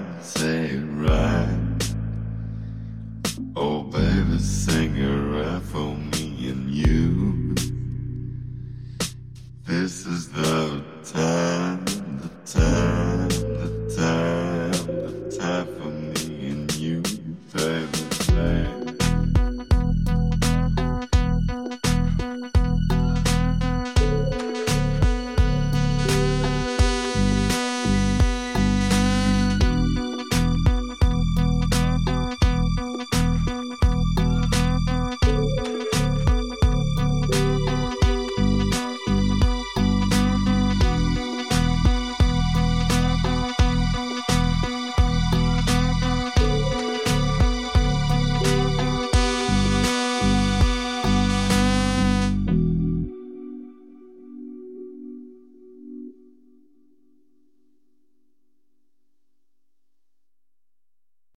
friends. Say.